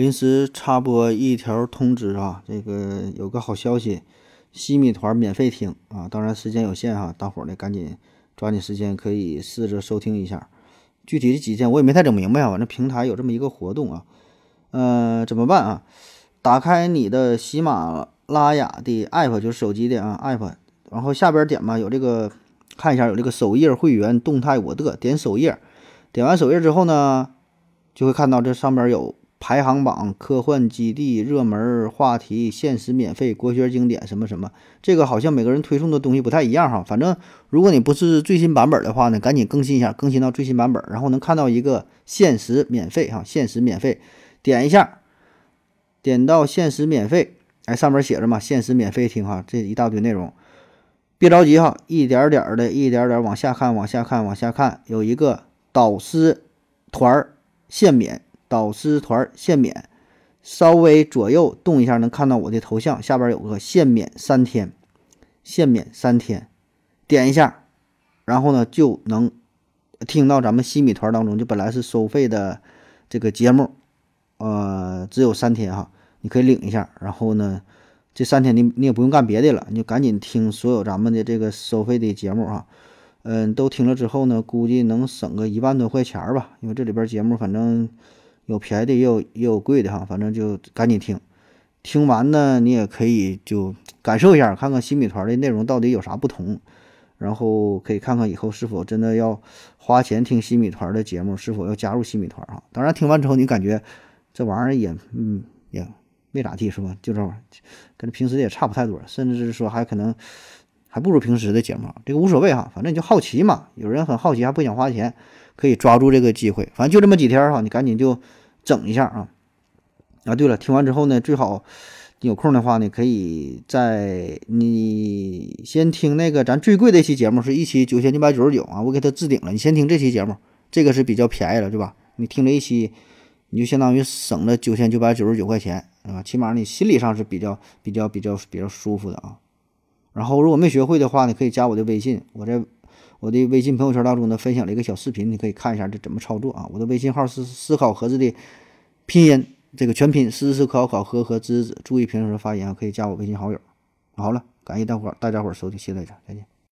临时插播一条通知啊，这个有个好消息，西米团免费听啊，当然时间有限哈，大伙儿呢赶紧抓紧时间可以试着收听一下。具体的几天我也没太整明白啊，反正平台有这么一个活动啊，呃，怎么办啊？打开你的喜马拉雅的 app，就是手机的啊 app，然后下边点吧，有这个看一下有这个首页会员动态我的，点首页，点完首页之后呢，就会看到这上边有。排行榜、科幻基地、热门话题、限时免费、国学经典什么什么，这个好像每个人推送的东西不太一样哈。反正如果你不是最新版本的话呢，赶紧更新一下，更新到最新版本，然后能看到一个限时免费哈，限时免费，点一下，点到限时免费，哎，上面写着嘛，限时免费听哈，这一大堆内容，别着急哈，一点点的，一点点往下看，往下看，往下看，有一个导师团限免。导师团限免，稍微左右动一下能看到我的头像，下边有个限免三天，限免三天，点一下，然后呢就能听到咱们西米团当中就本来是收费的这个节目，呃，只有三天哈，你可以领一下，然后呢这三天你你也不用干别的了，你就赶紧听所有咱们的这个收费的节目啊，嗯，都听了之后呢，估计能省个一万多块钱吧，因为这里边节目反正。有便宜的，也有也有贵的哈，反正就赶紧听。听完呢，你也可以就感受一下，看看新米团的内容到底有啥不同，然后可以看看以后是否真的要花钱听新米团的节目，是否要加入新米团啊？当然，听完之后你感觉这玩意儿也嗯也没咋地是吧？就这玩意儿，跟平时的也差不太多，甚至是说还可能还不如平时的节目。这个无所谓哈，反正你就好奇嘛。有人很好奇还不想花钱，可以抓住这个机会。反正就这么几天哈，你赶紧就。整一下啊！啊，对了，听完之后呢，最好你有空的话呢，可以在你先听那个咱最贵的一期节目，是一期九千九百九十九啊，我给他置顶了。你先听这期节目，这个是比较便宜了，对吧？你听这一期，你就相当于省了九千九百九十九块钱，啊，起码你心理上是比较比较比较比较舒服的啊。然后如果没学会的话呢，可以加我的微信，我在。我的微信朋友圈当中呢，分享了一个小视频，你可以看一下这怎么操作啊。我的微信号是思考盒子的拼音，这个全拼思思考考和和之子，注意平时发言啊，可以加我微信好友。好了，感谢大伙儿大家伙儿收听，谢谢大家，再见。